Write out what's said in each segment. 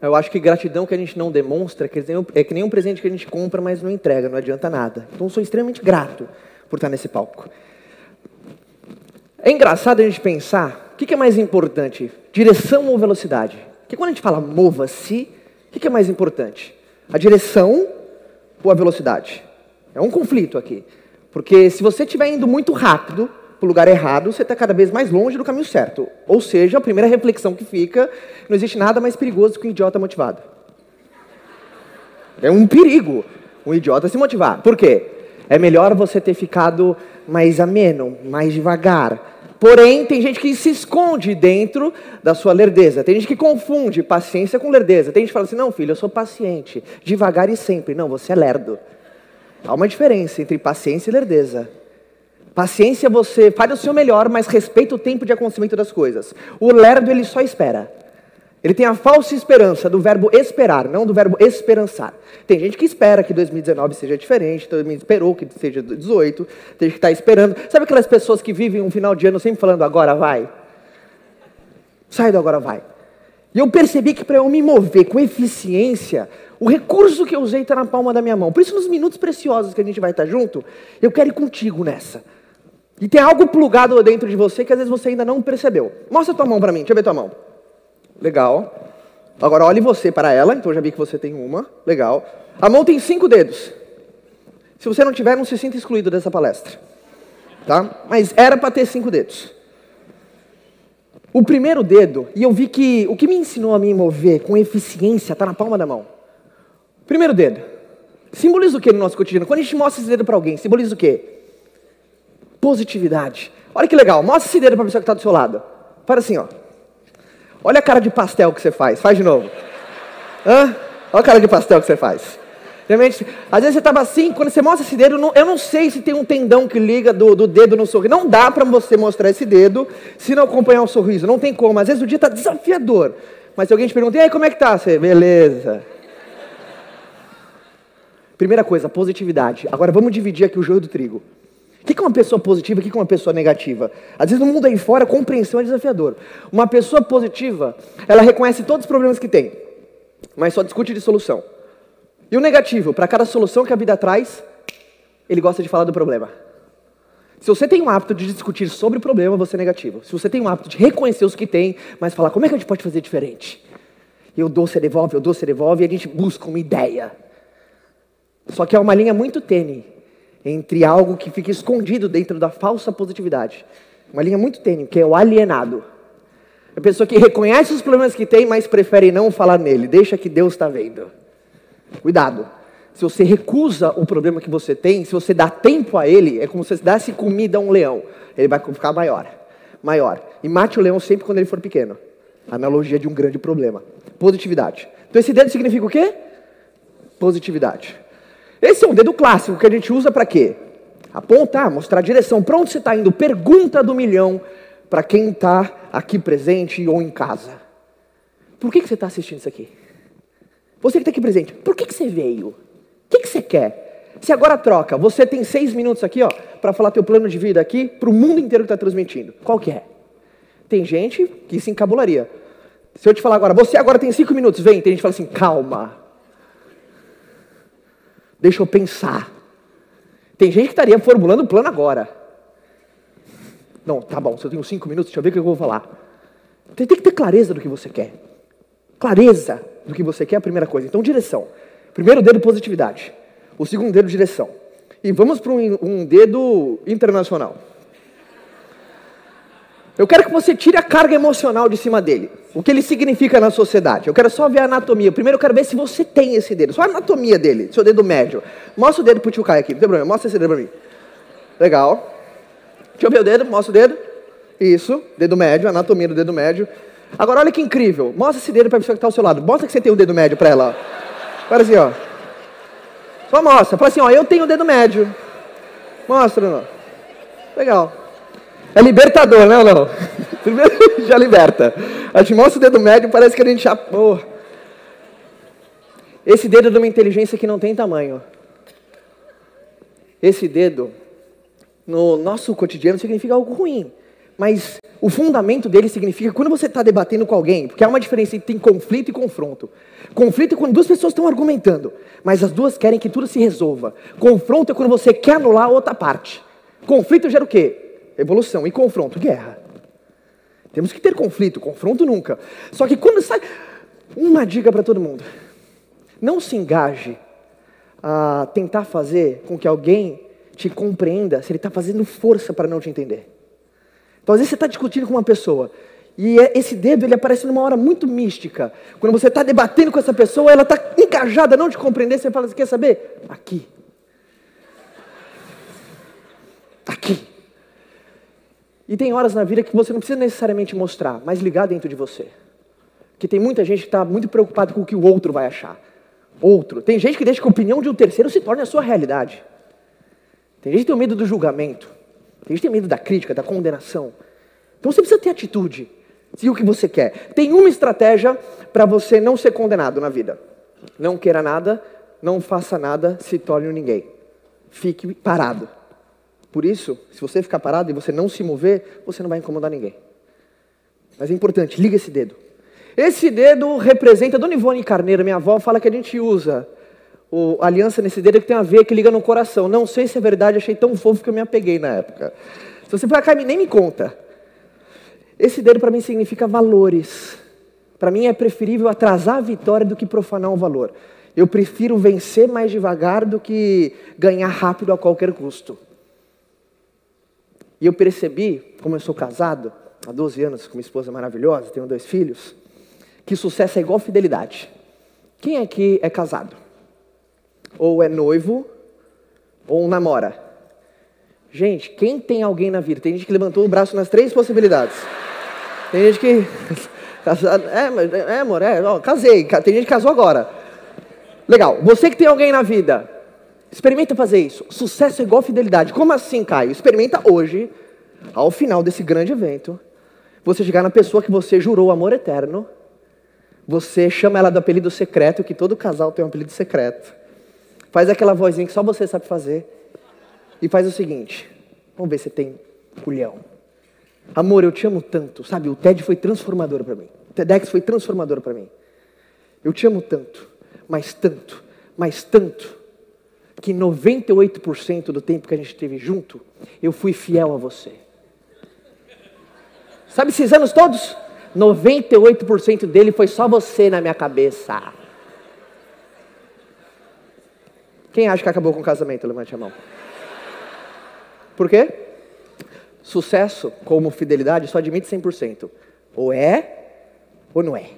Eu acho que gratidão que a gente não demonstra é que nem um- é que nem um presente que a gente compra, mas não entrega, não adianta nada. Então, sou extremamente grato por estar nesse palco. É engraçado a gente pensar o que é mais importante, direção ou velocidade? Porque quando a gente fala mova-se, o que é mais importante? A direção ou a velocidade? É um conflito aqui. Porque se você estiver indo muito rápido para o lugar errado, você está cada vez mais longe do caminho certo. Ou seja, a primeira reflexão que fica, não existe nada mais perigoso que um idiota motivado. É um perigo um idiota se motivar. Por quê? É melhor você ter ficado mais ameno, mais devagar. Porém, tem gente que se esconde dentro da sua lerdeza. Tem gente que confunde paciência com lerdeza. Tem gente que fala assim: não, filho, eu sou paciente, devagar e sempre. Não, você é lerdo. Há uma diferença entre paciência e lerdeza. Paciência você faz o seu melhor, mas respeita o tempo de acontecimento das coisas. O lerdo ele só espera. Ele tem a falsa esperança do verbo esperar, não do verbo esperançar. Tem gente que espera que 2019 seja diferente, todo mundo esperou que seja 18, tem gente que está esperando. Sabe aquelas pessoas que vivem um final de ano sempre falando agora vai? Sai do agora vai. E eu percebi que para eu me mover com eficiência, o recurso que eu usei está na palma da minha mão. Por isso, nos minutos preciosos que a gente vai estar junto, eu quero ir contigo nessa. E tem algo plugado dentro de você que às vezes você ainda não percebeu. Mostra tua mão para mim, deixa eu ver tua mão. Legal. Agora olhe você para ela, então já vi que você tem uma. Legal. A mão tem cinco dedos. Se você não tiver, não se sinta excluído dessa palestra. Tá? Mas era para ter cinco dedos. O primeiro dedo, e eu vi que o que me ensinou a me mover com eficiência está na palma da mão. Primeiro dedo. Simboliza o que no nosso cotidiano? Quando a gente mostra esse dedo para alguém, simboliza o quê? Positividade. Olha que legal, mostra esse dedo para a pessoa que está do seu lado. Para assim, ó. Olha a cara de pastel que você faz. Faz de novo. Hã? Olha a cara de pastel que você faz. Realmente, às vezes você estava assim, quando você mostra esse dedo, eu não sei se tem um tendão que liga do, do dedo no sorriso. Não dá para você mostrar esse dedo se não acompanhar o sorriso. Não tem como. Às vezes o dia está desafiador. Mas se alguém te pergunta, e aí, como é que tá? Você, beleza. Primeira coisa, positividade. Agora vamos dividir aqui o joio do trigo. O que é uma pessoa positiva e o que é uma pessoa negativa? Às vezes no mundo aí fora, a compreensão é desafiador. Uma pessoa positiva, ela reconhece todos os problemas que tem, mas só discute de solução. E o negativo, para cada solução que a vida traz, ele gosta de falar do problema. Se você tem um hábito de discutir sobre o problema, você é negativo. Se você tem um hábito de reconhecer os que tem, mas falar como é que a gente pode fazer diferente? Eu dou, você devolve, eu dou, você devolve, e a gente busca uma ideia. Só que é uma linha muito tênue entre algo que fica escondido dentro da falsa positividade. Uma linha muito tênue, que é o alienado. A pessoa que reconhece os problemas que tem, mas prefere não falar nele. Deixa que Deus está vendo. Cuidado. Se você recusa o problema que você tem, se você dá tempo a ele, é como se você desse comida a um leão. Ele vai ficar maior. Maior. E mate o leão sempre quando ele for pequeno. Analogia de um grande problema. Positividade. Então esse dedo significa o quê? Positividade. Esse é um dedo clássico que a gente usa para quê? Apontar, mostrar a direção. Para onde você está indo? Pergunta do milhão para quem está aqui presente ou em casa. Por que, que você está assistindo isso aqui? Você que está aqui presente, por que, que você veio? O que, que você quer? Se agora troca, você tem seis minutos aqui, ó, para falar teu plano de vida aqui para o mundo inteiro que está transmitindo. Qual que é? Tem gente que se encabularia. Se eu te falar agora, você agora tem cinco minutos, vem. Tem gente que fala assim, calma. Deixa eu pensar. Tem gente que estaria formulando o plano agora. Não, tá bom, se eu tenho cinco minutos, deixa eu ver o que eu vou falar. Tem, tem que ter clareza do que você quer. Clareza do que você quer é a primeira coisa. Então, direção. Primeiro dedo, positividade. O segundo dedo, direção. E vamos para um, um dedo internacional. Eu quero que você tire a carga emocional de cima dele. O que ele significa na sociedade. Eu quero só ver a anatomia. Primeiro eu quero ver se você tem esse dedo. Só a anatomia dele, seu dedo médio. Mostra o dedo pro tio Caio aqui. Não tem problema. Mostra esse dedo pra mim. Legal. Deixa eu ver o dedo. Mostra o dedo. Isso. Dedo médio. Anatomia do dedo médio. Agora olha que incrível. Mostra esse dedo pra pessoa que está ao seu lado. Mostra que você tem o dedo médio pra ela. Fala assim, ó. Só mostra. Fala assim, ó. Eu tenho o dedo médio. Mostra, não. Legal. É libertador, né ou não? Primeiro já liberta. A gente mostra o dedo médio, parece que a gente já. Esse dedo é de uma inteligência que não tem tamanho. Esse dedo, no nosso cotidiano, significa algo ruim. Mas o fundamento dele significa quando você está debatendo com alguém, porque há uma diferença entre conflito e confronto. Conflito é quando duas pessoas estão argumentando, mas as duas querem que tudo se resolva. Confronto é quando você quer anular a outra parte. Conflito gera o quê? Evolução. E confronto? Guerra. Temos que ter conflito, confronto nunca. Só que quando sai. Uma dica para todo mundo: não se engaje a tentar fazer com que alguém te compreenda se ele está fazendo força para não te entender. Então, às vezes você está discutindo com uma pessoa e é, esse dedo ele aparece numa hora muito mística. Quando você está debatendo com essa pessoa, ela está engajada não te compreender, você fala, você quer saber? Aqui. Aqui. E tem horas na vida que você não precisa necessariamente mostrar, mas ligar dentro de você. Que tem muita gente que está muito preocupado com o que o outro vai achar. Outro. Tem gente que deixa que a opinião de um terceiro se torne a sua realidade. Tem gente que tem medo do julgamento. Tem gente que tem medo da crítica, da condenação. Então você precisa ter atitude. Siga o que você quer. Tem uma estratégia para você não ser condenado na vida. Não queira nada, não faça nada, se torne um ninguém. Fique parado. Por isso, se você ficar parado e você não se mover, você não vai incomodar ninguém. Mas é importante, liga esse dedo. Esse dedo representa, Dona Ivone Carneiro, minha avó, fala que a gente usa o, a aliança nesse dedo que tem a ver, que liga no coração. Não sei se é verdade, achei tão fofo que eu me apeguei na época. Se você for cá, nem me conta. Esse dedo para mim significa valores. Para mim é preferível atrasar a vitória do que profanar um valor. Eu prefiro vencer mais devagar do que ganhar rápido a qualquer custo. E eu percebi, como eu sou casado, há 12 anos com minha esposa maravilhosa, tenho dois filhos, que sucesso é igual fidelidade. Quem aqui é casado? ou é noivo, ou namora. Gente, quem tem alguém na vida? Tem gente que levantou o braço nas três possibilidades. Tem gente que. É, é amor, é, ó, casei. Tem gente que casou agora. Legal. Você que tem alguém na vida, experimenta fazer isso. Sucesso é igual fidelidade. Como assim, Caio? Experimenta hoje, ao final desse grande evento, você chegar na pessoa que você jurou amor eterno. Você chama ela do apelido secreto, que todo casal tem um apelido secreto. Faz aquela vozinha que só você sabe fazer. E faz o seguinte: vamos ver se tem culhão. Amor, eu te amo tanto. Sabe, o TED foi transformador para mim. O TEDx foi transformador para mim. Eu te amo tanto, mas tanto, mas tanto, que 98% do tempo que a gente esteve junto, eu fui fiel a você. Sabe esses anos todos? 98% dele foi só você na minha cabeça. Quem acha que acabou com o casamento? Levante a mão. Por quê? Sucesso, como fidelidade, só admite 100%. Ou é, ou não é.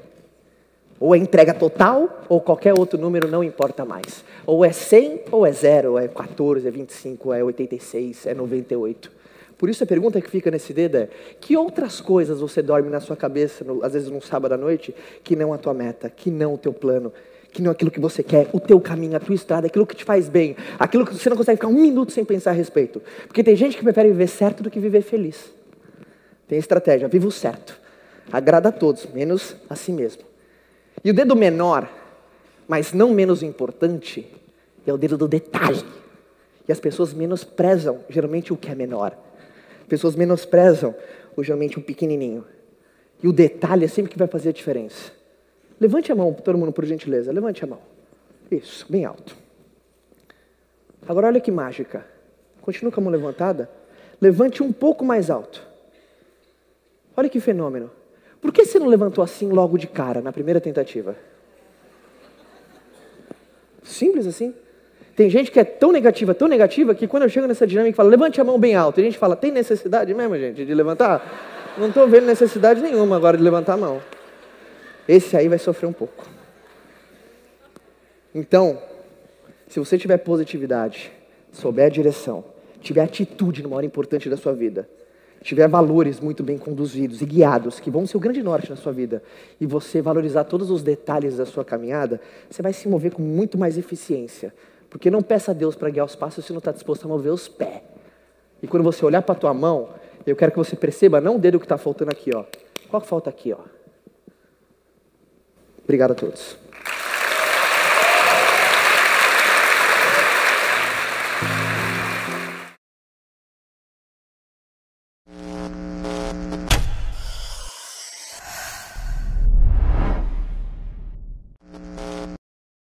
Ou é entrega total, ou qualquer outro número não importa mais. Ou é 100, ou é 0, ou é 14, é 25, é 86, é 98. Por isso a pergunta que fica nesse dedo é: que outras coisas você dorme na sua cabeça, no, às vezes num sábado à noite, que não a tua meta, que não o teu plano, que não aquilo que você quer, o teu caminho, a tua estrada, aquilo que te faz bem, aquilo que você não consegue ficar um minuto sem pensar a respeito. Porque tem gente que prefere viver certo do que viver feliz. Tem estratégia, viva o certo. Agrada a todos, menos a si mesmo. E o dedo menor, mas não menos importante, é o dedo do detalhe. E as pessoas menosprezam geralmente o que é menor. Pessoas menosprezam geralmente o pequenininho. E o detalhe é sempre que vai fazer a diferença. Levante a mão, todo mundo, por gentileza. Levante a mão. Isso, bem alto. Agora olha que mágica. Continua com a mão levantada. Levante um pouco mais alto. Olha que fenômeno. Por que você não levantou assim logo de cara, na primeira tentativa? Simples assim. Tem gente que é tão negativa, tão negativa, que quando eu chego nessa dinâmica e falo, levante a mão bem alto, a gente fala, tem necessidade mesmo, gente, de levantar? Não estou vendo necessidade nenhuma agora de levantar a mão esse aí vai sofrer um pouco. Então, se você tiver positividade, souber a direção, tiver atitude numa hora importante da sua vida, tiver valores muito bem conduzidos e guiados, que vão ser o grande norte na sua vida, e você valorizar todos os detalhes da sua caminhada, você vai se mover com muito mais eficiência. Porque não peça a Deus para guiar os passos se não está disposto a mover os pés. E quando você olhar para a tua mão, eu quero que você perceba não o dedo que está faltando aqui, ó. Qual que falta aqui, ó? Obrigado a todos.